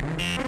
Thank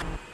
Bye.